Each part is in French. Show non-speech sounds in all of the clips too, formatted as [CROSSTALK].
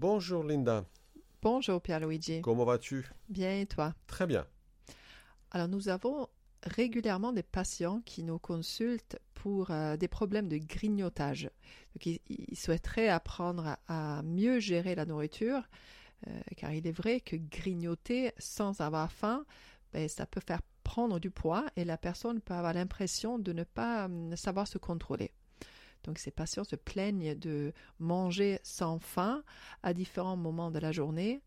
Bonjour Linda, Bonjour Pierre-Luigi. comment vas-tu? Bien et toi? Très bien. Alors nous avons régulièrement des patients qui nous consultent pour euh, des problèmes de grignotage. Donc, ils, ils souhaiteraient apprendre à, à mieux gérer la nourriture, euh, car il est vrai que grignoter sans avoir faim, ben, ça peut faire prendre du poids et la personne peut avoir l'impression de ne pas hum, savoir se contrôler. Donc ces patients se plaignent de manger sans faim à différents moments de la journée.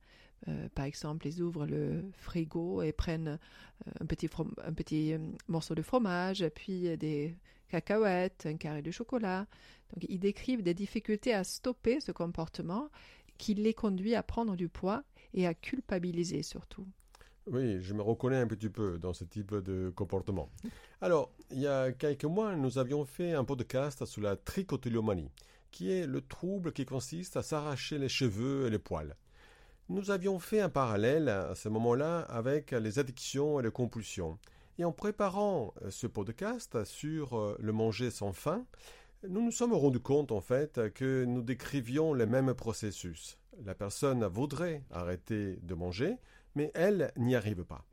Euh, par exemple, ils ouvrent le frigo et prennent euh, un petit, un petit euh, morceau de fromage, puis des cacahuètes, un carré de chocolat. Donc ils décrivent des difficultés à stopper ce comportement qui les conduit à prendre du poids et à culpabiliser surtout. Oui, je me reconnais un petit peu dans ce type de comportement. Alors, il y a quelques mois, nous avions fait un podcast sur la trichotillomanie, qui est le trouble qui consiste à s'arracher les cheveux et les poils. Nous avions fait un parallèle à ce moment-là avec les addictions et les compulsions. Et en préparant euh, ce podcast sur euh, le manger sans faim, nous nous sommes rendus compte en fait que nous décrivions les mêmes processus. La personne voudrait arrêter de manger, mais elle n'y arrive pas.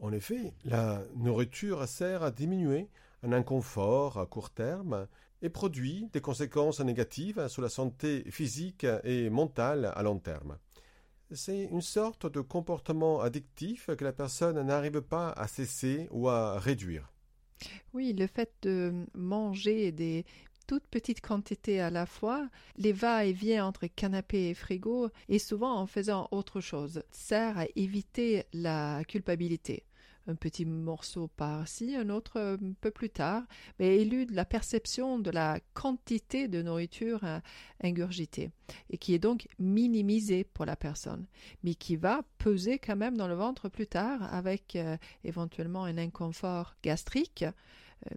En effet, la nourriture sert à diminuer un inconfort à court terme et produit des conséquences négatives sur la santé physique et mentale à long terme. C'est une sorte de comportement addictif que la personne n'arrive pas à cesser ou à réduire. Oui, le fait de manger des toutes petites quantités à la fois, les va-et-vient entre canapé et frigo, et souvent en faisant autre chose, sert à éviter la culpabilité. Un petit morceau par-ci, un autre un peu plus tard, mais élude la perception de la quantité de nourriture à ingurgitée, et qui est donc minimisée pour la personne, mais qui va peser quand même dans le ventre plus tard avec euh, éventuellement un inconfort gastrique,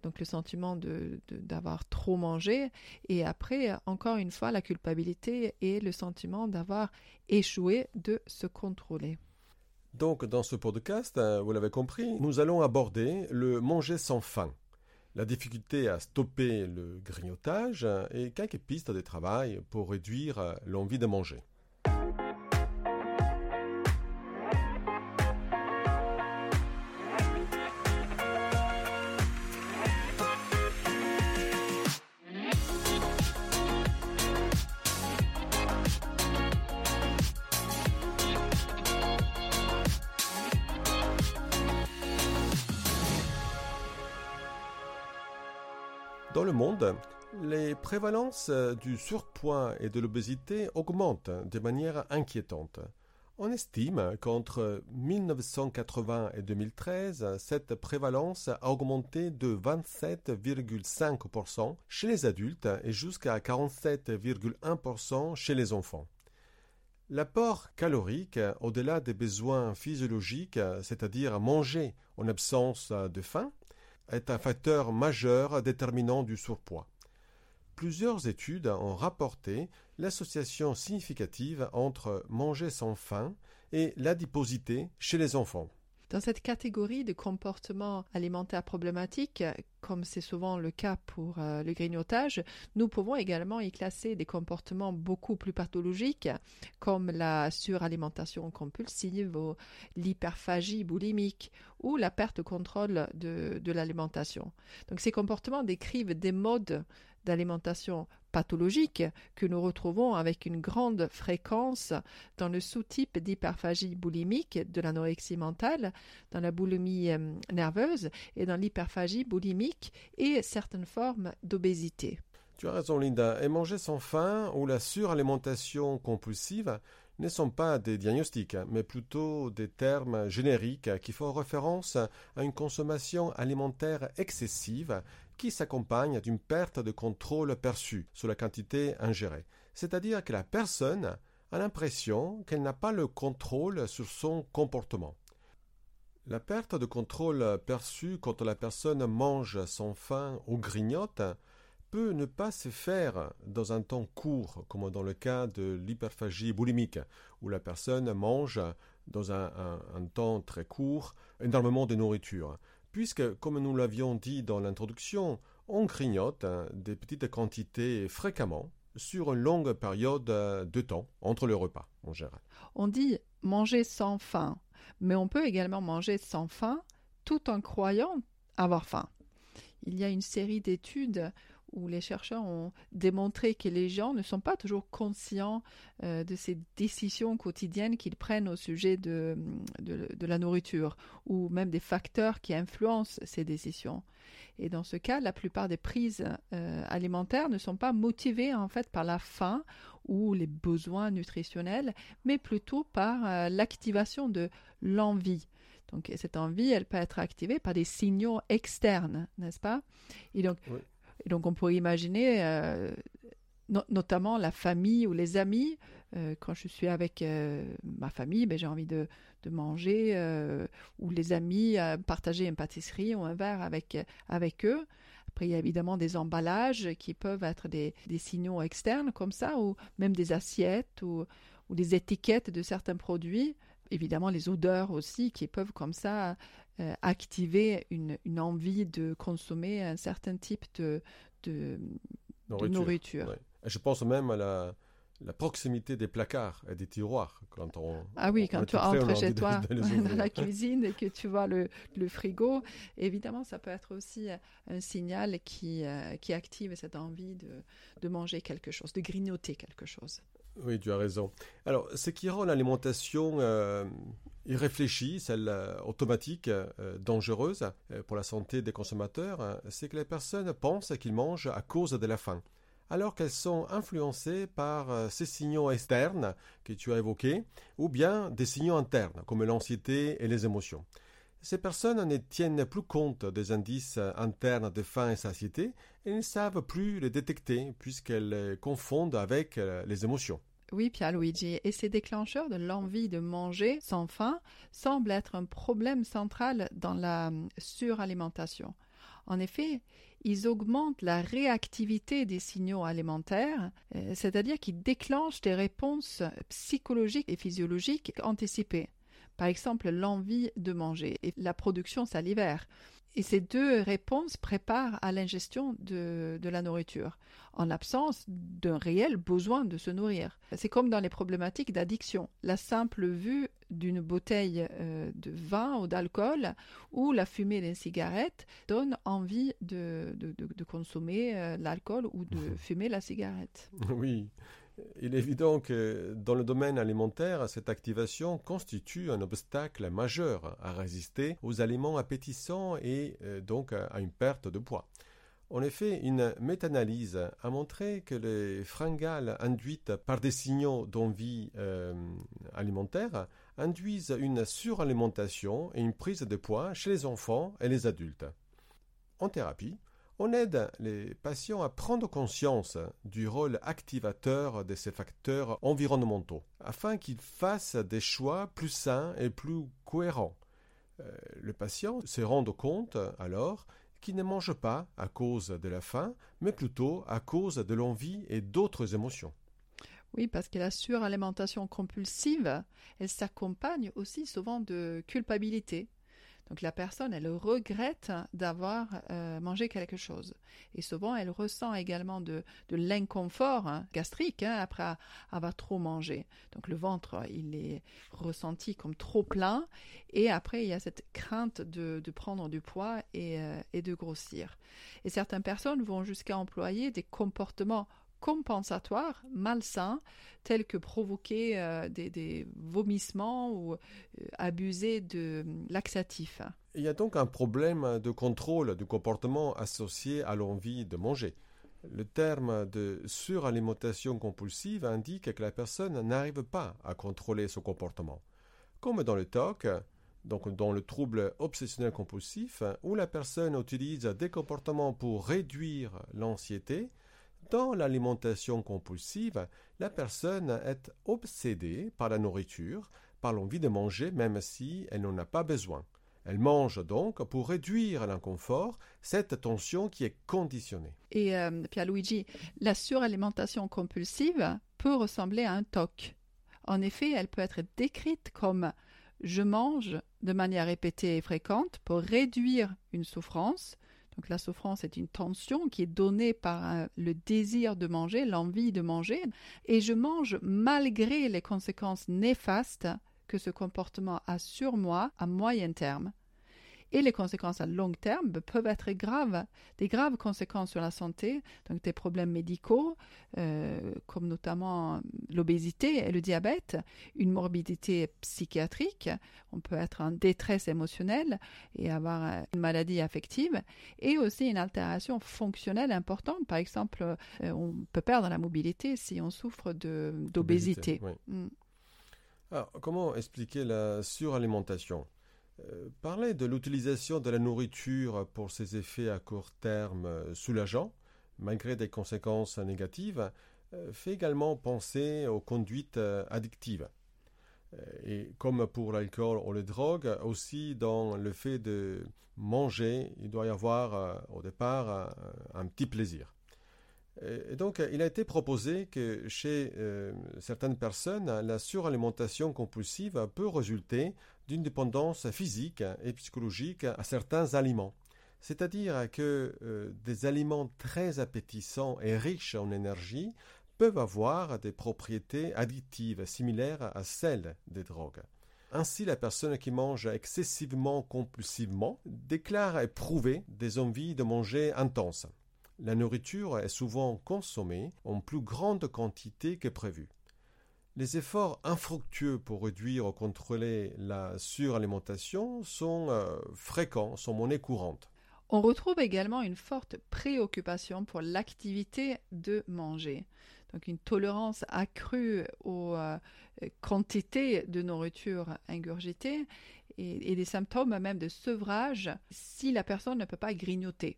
donc le sentiment de, de- d'avoir trop mangé, et après, encore une fois, la culpabilité et le sentiment d'avoir échoué de se contrôler. Donc, dans ce podcast, euh, vous l'avez compris, nous allons aborder le manger sans faim, la difficulté à stopper le grignotage euh, et quelques pistes de travail pour réduire euh, l'envie de manger. Dans le monde, les prévalences du surpoids et de l'obésité augmentent de manière inquiétante. On estime qu'entre 1980 et 2013, cette prévalence a augmenté de 27,5% chez les adultes et jusqu'à 47,1% chez les enfants. L'apport calorique, au-delà des besoins physiologiques, c'est-à-dire manger en absence de faim, est un facteur majeur déterminant du surpoids. Plusieurs études ont rapporté l'association significative entre manger sans faim et l'adiposité chez les enfants. Dans cette catégorie de comportements alimentaires problématiques, comme c'est souvent le cas pour euh, le grignotage, nous pouvons également y classer des comportements beaucoup plus pathologiques, comme la suralimentation compulsive, l'hyperphagie boulimique ou la perte de contrôle de l'alimentation. Donc ces comportements décrivent des modes d'alimentation pathologiques que nous retrouvons avec une grande fréquence dans le sous-type d'hyperphagie boulimique de l'anorexie mentale, dans la boulimie euh, nerveuse et dans l'hyperphagie boulimique et certaines formes d'obésité. Tu as raison, Linda. Et manger sans faim ou la suralimentation compulsive ne sont pas des diagnostics, mais plutôt des termes génériques qui font référence à une consommation alimentaire excessive qui s'accompagne d'une perte de contrôle perçu sur la quantité ingérée. C'est-à-dire que la personne a l'impression qu'elle n'a pas le contrôle sur son comportement. La perte de contrôle perçue quand la personne mange sans faim ou grignote peut ne pas se faire dans un temps court, comme dans le cas de l'hyperphagie boulimique, où la personne mange dans un, un, temps très court énormément de nourriture. Puisque, comme nous l'avions dit dans l'introduction, on grignote des petites quantités fréquemment sur une longue période de temps entre les repas. On dit manger sans faim, mais on peut également manger sans faim tout en croyant avoir faim. Il y a une série d'études où les chercheurs ont démontré que les gens ne sont pas toujours conscients euh, de ces décisions quotidiennes qu'ils prennent au sujet de, de, la nourriture ou même des facteurs qui influencent ces décisions. Et dans ce cas, la plupart des prises euh, alimentaires ne sont pas motivées en fait par la faim ou les besoins nutritionnels, mais plutôt par euh, l'activation de l'envie. Donc cette envie, elle peut être activée par des signaux externes, n'est-ce pas? Et donc, donc on pourrait imaginer euh, notamment la famille ou les amis. Euh, quand je suis avec euh, ma famille, ben, j'ai envie de, manger, ou les amis, partager une pâtisserie ou un verre avec, avec eux. Après, il y a évidemment des emballages qui peuvent être des, signaux externes comme ça, ou même des assiettes ou des étiquettes de certains produits. Évidemment, les odeurs aussi qui peuvent comme ça euh, activer une, une, envie de consommer un certain type de, de nourriture. Je pense même à la, la proximité des placards et des tiroirs quand on ah oui quand tu entres chez toi [LAUGHS] dans la cuisine et que tu vois le, le, frigo évidemment ça peut être aussi un signal qui, euh, qui active cette envie de, de manger quelque chose de grignoter quelque chose oui tu as raison alors ce qui rend l'alimentation euh, irréfléchie, celle euh, automatique, euh, dangereuse pour la santé des consommateurs, c'est que les personnes pensent qu'ils mangent à cause de la faim, alors qu'elles sont influencées par ces signaux externes que tu as évoqués, ou bien des signaux internes, comme l'anxiété et les émotions. Ces personnes ne tiennent plus compte des indices internes de faim et satiété et ne savent plus les détecter puisqu'elles les confondent avec les émotions. Oui, Pierre-Luigi, et ces déclencheurs de l'envie de manger sans faim semblent être un problème central dans la hum, suralimentation. En effet, ils augmentent la réactivité des signaux alimentaires, euh, c'est-à-dire qu'ils déclenchent des réponses psychologiques et physiologiques anticipées. Par exemple, l'envie de manger et la production salivaire. Et ces deux réponses préparent à l'ingestion de, la nourriture, en l'absence d'un réel besoin de se nourrir. C'est comme dans les problématiques d'addiction. La simple vue d'une bouteille euh, de vin ou d'alcool ou la fumée d'une cigarette donne envie de, consommer euh, l'alcool ou de [LAUGHS] fumer la cigarette. Oui, il est évident que dans le domaine alimentaire, cette activation constitue un obstacle majeur à résister aux aliments appétissants et euh, donc à une perte de poids. En effet, une méta-analyse a montré que les fringales induites par des signaux d'envie euh, alimentaire induisent une suralimentation et une prise de poids chez les enfants et les adultes. En thérapie, on aide les patients à prendre conscience du rôle activateur de ces facteurs environnementaux, afin qu'ils fassent des choix plus sains et plus cohérents. Euh, le patient se rend compte alors qu'il ne mange pas à cause de la faim, mais plutôt à cause de l'envie et d'autres émotions. Oui, parce que la suralimentation compulsive, elle s'accompagne aussi souvent de culpabilité, donc la personne, elle regrette d'avoir euh, mangé quelque chose. Et souvent, elle ressent également de, l'inconfort hein, gastrique hein, après avoir trop mangé. Donc le ventre, il est ressenti comme trop plein. Et après, il y a cette crainte de, prendre du poids euh, et de grossir. Et certaines personnes vont jusqu'à employer des comportements compensatoires malsains tels que provoquer euh, des, vomissements ou euh, abuser de laxatifs. Il y a donc un problème de contrôle du comportement associé à l'envie de manger. Le terme de suralimentation compulsive indique que la personne n'arrive pas à contrôler son comportement. Comme dans le TOC, donc dans le trouble obsessionnel compulsif, où la personne utilise des comportements pour réduire l'anxiété, dans l'alimentation compulsive, la personne est obsédée par la nourriture, par l'envie de manger même si elle n'en a pas besoin. Elle mange donc pour réduire l'inconfort, cette tension qui est conditionnée. Et euh, Pierre-Luigi, la suralimentation compulsive peut ressembler à un TOC. En effet, elle peut être décrite comme je mange de manière répétée et fréquente pour réduire une souffrance, Donc la souffrance est une tension qui est donnée par euh, le désir de manger, l'envie de manger, et je mange malgré les conséquences néfastes que ce comportement a sur moi à moyen terme. Et les conséquences à long terme peuvent être graves, des graves conséquences sur la santé, donc des problèmes médicaux, euh, comme notamment l'obésité et le diabète, une morbidité psychiatrique, on peut être en détresse émotionnelle et avoir euh, une maladie affective, et aussi une altération fonctionnelle importante. Par exemple, euh, on peut perdre la mobilité si on souffre d'obésité. Mm. comment expliquer la suralimentation? Euh, parler de l'utilisation de la nourriture pour ses effets à court terme euh, soulageants, malgré des conséquences négatives, euh, fait également penser aux conduites addictives. Et comme pour l'alcool ou les drogues, aussi dans le fait de manger, il doit y avoir au départ un petit plaisir. Et donc, il a été proposé que chez certaines personnes, la suralimentation compulsive peut résulter d'une dépendance physique et psychologique à certains aliments. C'est-à-dire que euh, des aliments très appétissants et riches en énergie peuvent avoir des propriétés additives similaires à celles des drogues. Ainsi, la personne qui mange excessivement compulsivement déclare éprouver des envies de manger intenses. La nourriture est souvent consommée en plus grande quantité que prévu. Les efforts infructueux pour réduire ou contrôler la suralimentation sont euh, fréquents, sont monnaie courante. On retrouve également une forte préoccupation pour l'activité de manger. Donc une tolérance accrue aux euh, quantités de nourriture ingurgitée et, et des symptômes même de sevrage si la personne ne peut pas grignoter.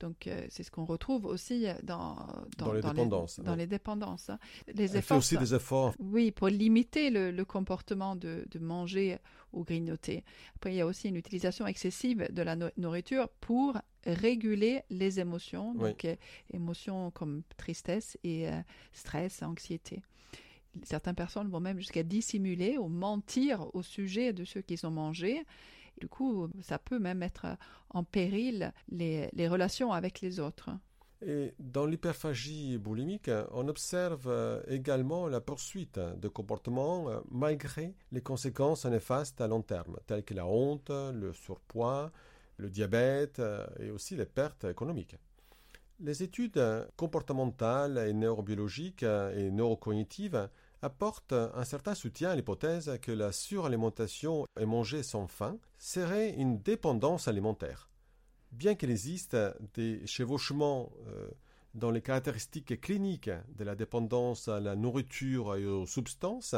Donc, euh, c'est ce qu'on retrouve aussi dans, dans, les dépendances. dans les dépendances. Hein. Les Elle efforts, fait aussi des efforts. Oui, pour limiter le, comportement de, de, manger ou grignoter. Après, il y a aussi une utilisation excessive de la nourriture pour réguler les émotions, donc euh, émotions comme tristesse et euh, stress, anxiété. Certaines personnes vont même jusqu'à dissimuler ou mentir au sujet de ceux qu'ils ont mangé du coup, ça peut même mettre en péril les, relations avec les autres. Et dans l'hyperphagie boulimique, on observe euh, également la poursuite de comportements euh, malgré les conséquences néfastes à long terme, telles que la honte, le surpoids, le diabète euh, et aussi les pertes économiques. Les études comportementales et neurobiologiques et neurocognitives apporte un certain soutien à l'hypothèse que la suralimentation et manger sans faim serait une dépendance alimentaire. Bien qu'il existe des chevauchements euh, dans les caractéristiques cliniques de la dépendance à la nourriture et aux substances,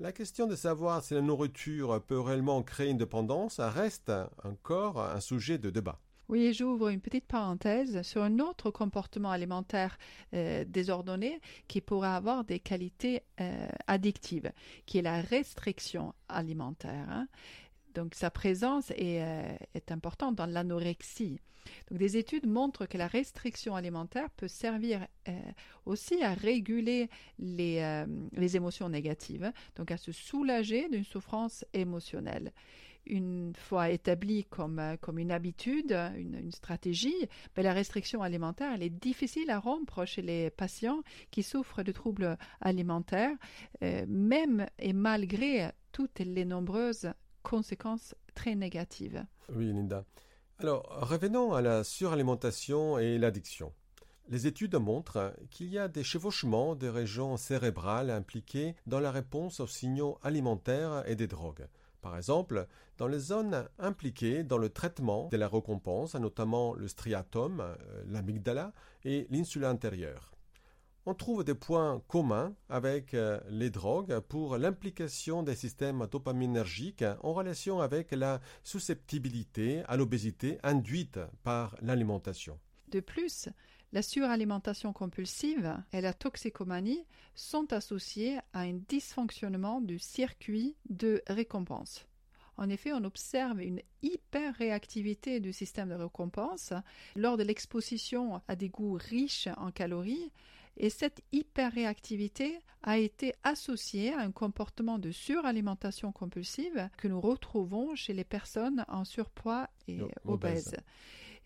la question de savoir si la nourriture peut réellement créer une dépendance reste encore un sujet de débat. Oui, j'ouvre une petite parenthèse sur un autre comportement alimentaire euh, désordonné qui pourrait avoir des qualités euh, addictives, qui est la restriction alimentaire. Hein. Donc sa présence est, euh, est importante dans l'anorexie. Donc des études montrent que la restriction alimentaire peut servir aussi à réguler les émotions négatives, donc à se soulager d'une souffrance émotionnelle une fois établie comme, euh, comme une habitude, une, stratégie, mais la restriction alimentaire, est difficile à rompre chez les patients qui souffrent de troubles alimentaires, euh, même et malgré toutes les nombreuses conséquences très négatives. Oui, Linda. Alors, revenons à la suralimentation et l'addiction. Les études montrent qu'il y a des chevauchements des régions cérébrales impliquées dans la réponse aux signaux alimentaires et des drogues. Par exemple, dans les zones impliquées dans le traitement de la récompense, notamment le striatum, euh, l'amygdala et l'insula intérieure. On trouve des points communs avec euh, les drogues pour l'implication des systèmes dopaminergiques en relation avec la susceptibilité à l'obésité induite par l'alimentation. De plus, la suralimentation compulsive et la toxicomanie sont associées à un dysfonctionnement du circuit de récompense. En effet, on observe une hyperréactivité du système de récompense lors de l'exposition à des goûts riches en calories et cette hyperréactivité a été associée à un comportement de suralimentation compulsive que nous retrouvons chez les personnes en surpoids et obèses.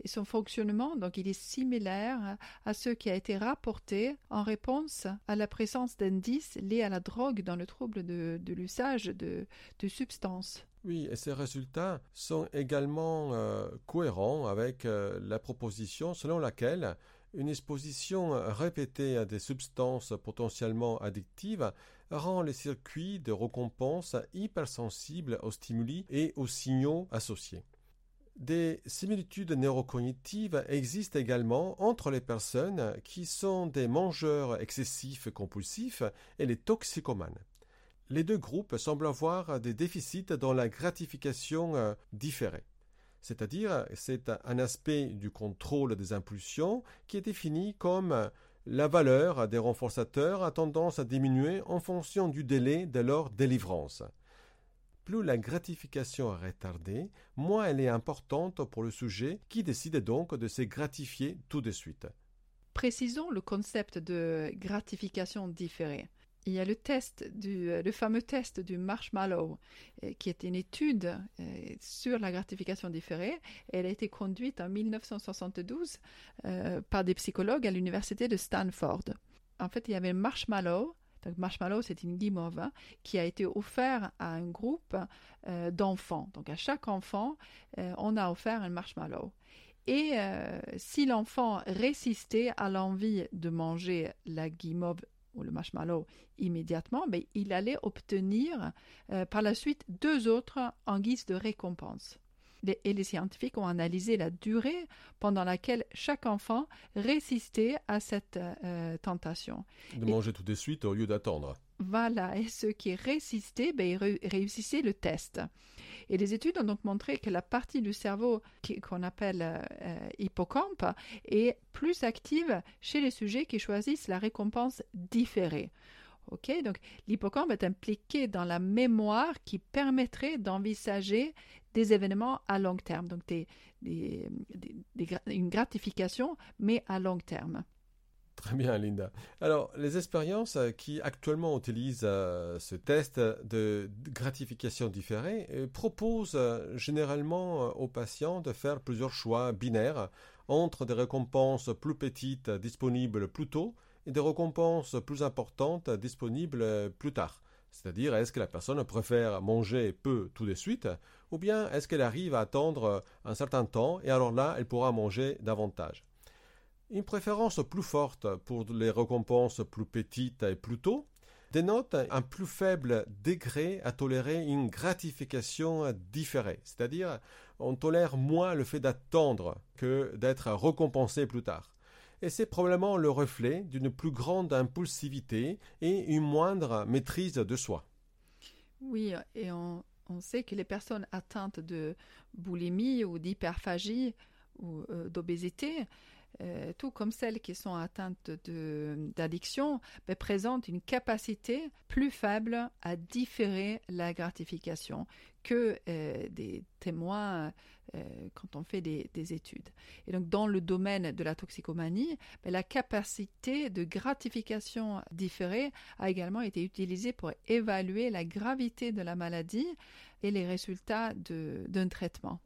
Et son fonctionnement, donc, il est similaire à ce qui a été rapporté en réponse à la présence d'indices liés à la drogue dans le trouble de, l'usage de, substances. Oui, et ces résultats sont également euh, cohérents avec euh, la proposition selon laquelle une exposition répétée à des substances potentiellement addictives rend les circuits de récompense hypersensibles aux stimuli et aux signaux associés. Des similitudes neurocognitives existent également entre les personnes qui sont des mangeurs excessifs compulsifs et les toxicomanes. Les deux groupes semblent avoir des déficits dans la gratification euh, différée. C'est-à-dire, c'est un aspect du contrôle des impulsions qui est défini comme la valeur des renforçateurs a tendance à diminuer en fonction du délai de leur délivrance. Plus la gratification est retardée, moins elle est importante pour le sujet qui décide donc de se gratifier tout de suite. Précisons le concept de gratification différée. Il y a le test du, euh, fameux test du marshmallow, euh, qui est une étude euh, sur la gratification différée. Elle a été conduite en 1972 par des psychologues à l'université de Stanford. En fait, il y avait marshmallow. Donc, marshmallow, c'est une guimauve qui a été offert à un groupe d'enfants. Donc, à chaque enfant, on a offert un marshmallow. Et si l'enfant résistait à l'envie de manger la guimauve ou le marshmallow immédiatement, mais il allait obtenir euh, par la suite deux autres en guise de récompense. Et les scientifiques ont analysé la durée pendant laquelle chaque enfant résistait à cette euh, tentation. De manger tout de suite au lieu d'attendre. Voilà, et ceux qui résistaient, ben, réussissaient le test. Et les études ont donc montré que la partie du cerveau qu'on appelle euh, hippocampe est plus active chez les sujets qui choisissent la récompense différée. Ok, donc l'hippocampe est impliqué dans la mémoire qui permettrait d'envisager des événements à long terme, donc une gratification, mais à long terme. Très bien, Linda. Alors, les expériences euh, qui actuellement utilisent euh, ce test de gratification différée euh, proposent généralement aux patients de faire plusieurs choix binaires entre des récompenses plus petites disponibles plus tôt et des récompenses plus importantes disponibles plus tard. C'est-à-dire, est-ce que la personne préfère manger peu tout de suite, ou bien est-ce qu'elle arrive à attendre un certain temps et alors là, elle pourra manger davantage? Une préférence plus forte pour les récompenses plus petites et plus tôt dénote un plus faible degré à tolérer une gratification différée, c'est-à-dire on tolère moins le fait d'attendre que d'être récompensé plus tard. Et c'est probablement le reflet d'une plus grande impulsivité et une moindre maîtrise de soi. Oui, et on, sait que les personnes atteintes de boulimie ou d'hyperphagie ou euh, d'obésité euh, tout comme celles qui sont atteintes d'addiction, ben, présentent une capacité plus faible à différer la gratification que euh, des témoins euh, quand on fait des, études. Et donc dans le domaine de la toxicomanie, ben, la capacité de gratification différée a également été utilisée pour évaluer la gravité de la maladie et les résultats d'un traitement.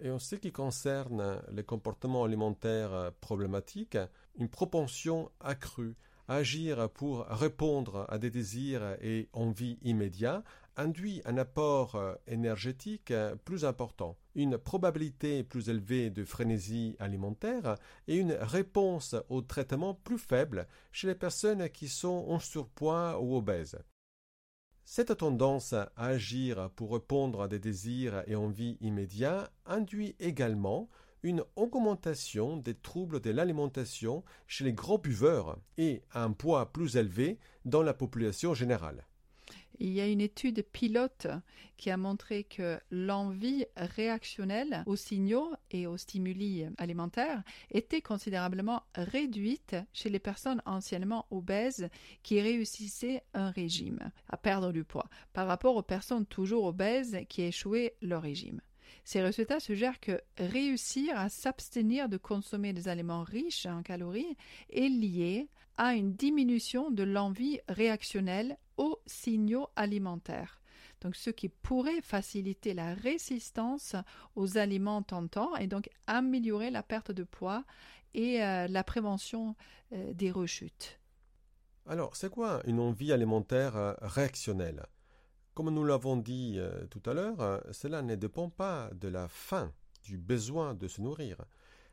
Et en ce qui concerne les comportements alimentaires problématiques, une propension accrue à agir pour répondre à des désirs et envies immédiats induit un apport énergétique plus important, une probabilité plus élevée de frénésie alimentaire et une réponse au traitement plus faible chez les personnes qui sont en surpoids ou obèses. Cette tendance à agir pour répondre à des désirs et envies immédiats induit également une augmentation des troubles de l'alimentation chez les gros buveurs et un poids plus élevé dans la population générale. Il y a une étude pilote qui a montré que l'envie réactionnelle aux signaux et aux stimuli alimentaires était considérablement réduite chez les personnes anciennement obèses qui réussissaient un régime, à perdre du poids, par rapport aux personnes toujours obèses qui échouaient leur régime. Ces résultats suggèrent que réussir à s'abstenir de consommer des aliments riches en calories est lié à une diminution de l'envie réactionnelle signaux alimentaires. donc ce qui pourrait faciliter la résistance aux aliments tentants et donc améliorer la perte de poids et euh, la prévention euh, des rechutes. Alors, c'est quoi une envie alimentaire euh, réactionnelle? Comme nous l'avons dit tout à l'heure, cela ne dépend pas de la faim, du besoin de se nourrir,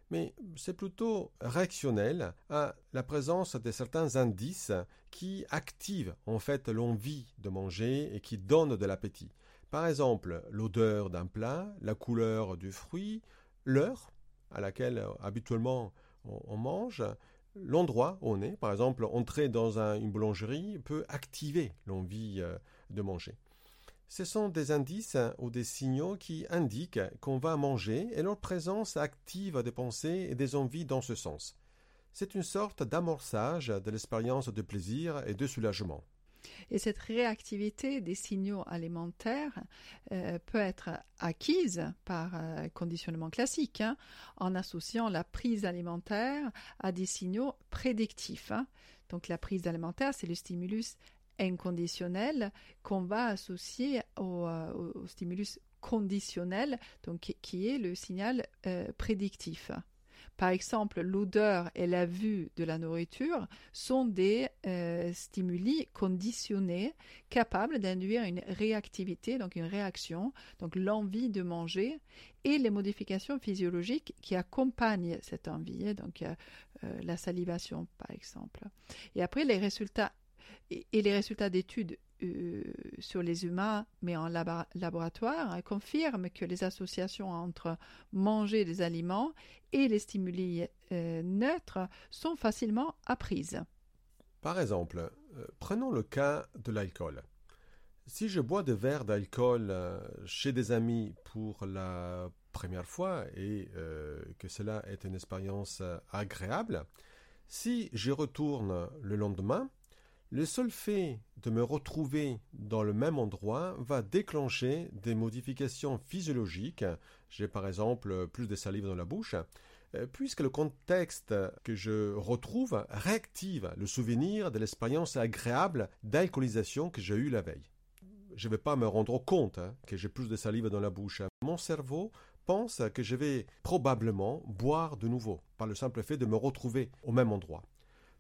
mais c'est plutôt réactionnel à la présence de certains indices qui activent en fait l'envie de manger et qui donnent de l'appétit. Par exemple, l'odeur d'un plat, la couleur du fruit, l'heure à laquelle habituellement on, mange, l'endroit où on est, par exemple, entrer dans une boulangerie peut activer l'envie euh, de manger. Ce sont des indices ou des signaux qui indiquent qu'on va manger et leur présence active des pensées et des envies dans ce sens. C'est une sorte d'amorçage de l'expérience de plaisir et de soulagement. Et cette réactivité des signaux alimentaires euh, peut être acquise par euh, conditionnement classique, hein, en associant la prise alimentaire à des signaux prédictifs. Hein. Donc la prise alimentaire, c'est le stimulus inconditionnel qu'on va associer au, euh, stimulus conditionnel, donc qui est le signal euh, prédictif. Par exemple, l'odeur et la vue de la nourriture sont des euh, stimuli conditionnés capables d'induire une réactivité, donc une réaction, donc l'envie de manger et les modifications physiologiques qui accompagnent cette envie, donc la salivation par exemple. Et après, les résultats et, les résultats d'études euh, sur les humains, mais en laboratoire, hein, confirment que les associations entre manger des aliments et les stimuli euh, neutres sont facilement apprises. Par exemple, euh, prenons le cas de l'alcool. Si je bois des verres d'alcool chez des amis pour la première fois et que cela est une expérience agréable, si je retourne le lendemain, le seul fait de me retrouver dans le même endroit va déclencher des modifications physiologiques. J'ai par exemple plus de salive dans la bouche, euh, puisque le contexte que je retrouve réactive le souvenir de l'expérience agréable d'alcoolisation que j'ai eue la veille. Je ne vais pas me rendre compte hein, que j'ai plus de salive dans la bouche. Mon cerveau pense que je vais probablement boire de nouveau, par le simple fait de me retrouver au même endroit.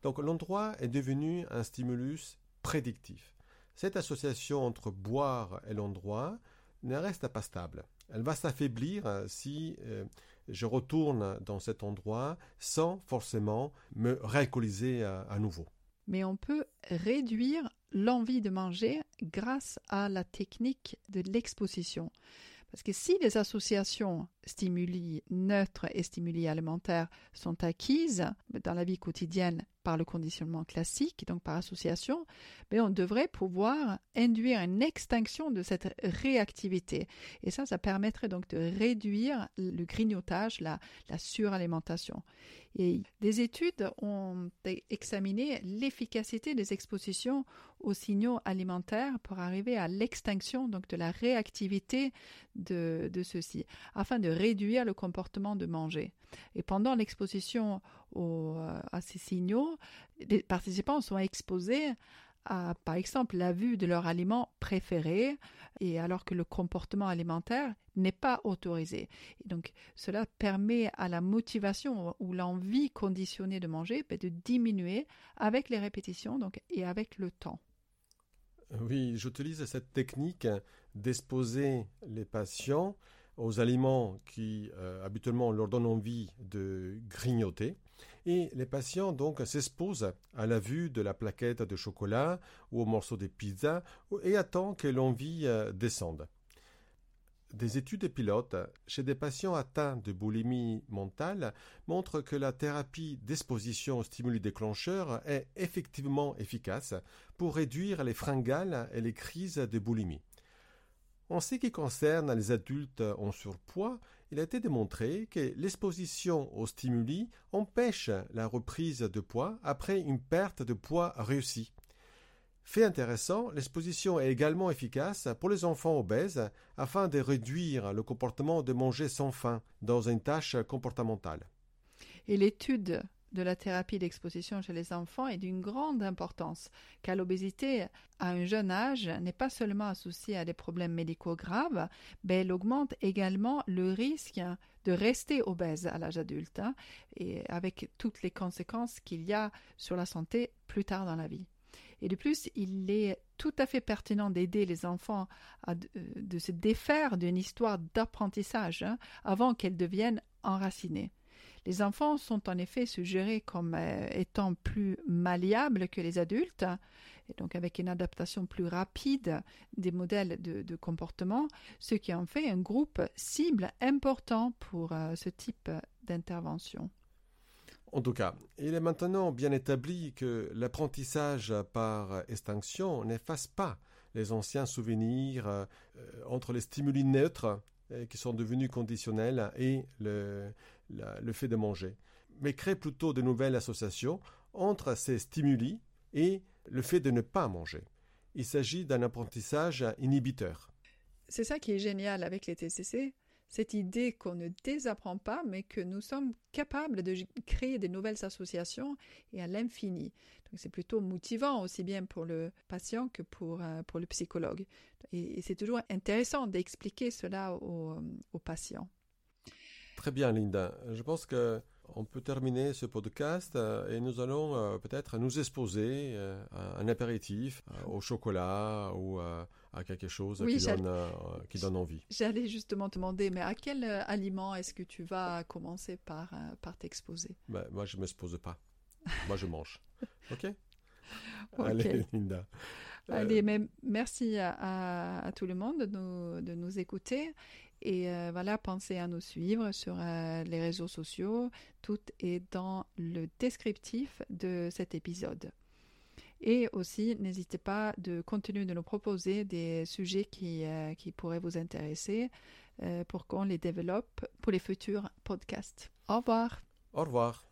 Donc l'endroit est devenu un stimulus prédictif. Cette association entre boire et l'endroit ne reste pas stable. Elle va s'affaiblir euh, si euh, je retourne dans cet endroit sans forcément me réalcooliser à, à nouveau. Mais on peut réduire l'envie de manger grâce à la technique de l'exposition. Parce que si les associations stimuli neutres et stimuli alimentaires sont acquises dans la vie quotidienne par le conditionnement classique, donc par association, mais on devrait pouvoir induire une extinction de cette réactivité. Et ça, ça permettrait donc de réduire le grignotage, la, suralimentation. Et des études ont examiné l'efficacité des expositions aux signaux alimentaires pour arriver à l'extinction donc de la réactivité de, de ceux-ci, afin de réduire le comportement de manger. Et pendant l'exposition euh, à ces signaux, les participants sont exposés à, par exemple, la vue de leur aliment préféré, et alors que le comportement alimentaire n'est pas autorisé. donc, cela permet à la motivation ou l'envie conditionnée de manger ben, de diminuer avec les répétitions donc, et avec le temps. Oui, j'utilise cette technique d'exposer les patients aux aliments qui euh, habituellement leur donnent envie de grignoter. Et les patients donc s'exposent à la vue de la plaquette de chocolat ou au morceau de pizza et attendent que l'envie euh, descende. Des études pilotes chez des patients atteints de boulimie mentale montrent que la thérapie d'exposition aux stimuli déclencheurs est effectivement efficace pour réduire les fringales et les crises de boulimie. En ce qui concerne les adultes en surpoids, il a été démontré que l'exposition aux stimuli empêche la reprise de poids après une perte de poids réussie. Fait intéressant, l'exposition est également efficace pour les enfants obèses afin de réduire le comportement de manger sans faim dans une tâche comportementale. Et l'étude de la thérapie d'exposition chez les enfants est d'une grande importance, car l'obésité à un jeune âge n'est pas seulement associée à des problèmes médicaux graves, mais elle augmente également le risque de rester obèse à l'âge adulte, hein, avec toutes les conséquences qu'il y a sur la santé plus tard dans la vie. Et de plus, il est tout à fait pertinent d'aider les enfants à de, se défaire d'une histoire d'apprentissage hein, avant qu'elle devienne enracinée. Les enfants sont en effet suggérés comme euh, étant plus malléables que les adultes, et donc avec une adaptation plus rapide des modèles de, comportement, ce qui en fait un groupe cible important pour euh, ce type d'intervention. En tout cas, il est maintenant bien établi que l'apprentissage par extinction n'efface pas les anciens souvenirs euh, entre les stimuli neutres qui sont devenus conditionnels et le, le fait de manger, mais crée plutôt de nouvelles associations entre ces stimuli et le fait de ne pas manger. Il s'agit d'un apprentissage inhibiteur. C'est ça qui est génial avec les TCC, cette idée qu'on ne désapprend pas, mais que nous sommes capables de créer des nouvelles associations et à l'infini. Donc c'est plutôt motivant aussi bien pour le patient que pour, euh, pour le psychologue. Et, c'est toujours intéressant d'expliquer cela aux, aux patients. Très bien, Linda. Je pense que on peut terminer ce podcast euh, et nous allons euh, peut-être nous exposer euh, à un apéritif, au chocolat ou à quelque chose qui, donne, qui, donne, envie. J'allais justement te demander, mais à quel aliment est-ce que tu vas commencer par, par t'exposer? Ben, Moi, je ne m'expose pas. moi, je mange. [LAUGHS] OK, Allez, Linda. Allez, mais merci à, à, tout le monde de nous, de nous écouter. Et euh, voilà, pensez à nous suivre sur euh, les réseaux sociaux. Tout est dans le descriptif de cet épisode. Et aussi, n'hésitez pas de continuer de nous proposer des sujets qui, euh, qui pourraient vous intéresser pour qu'on les développe pour les futurs podcasts. Au revoir. Au revoir.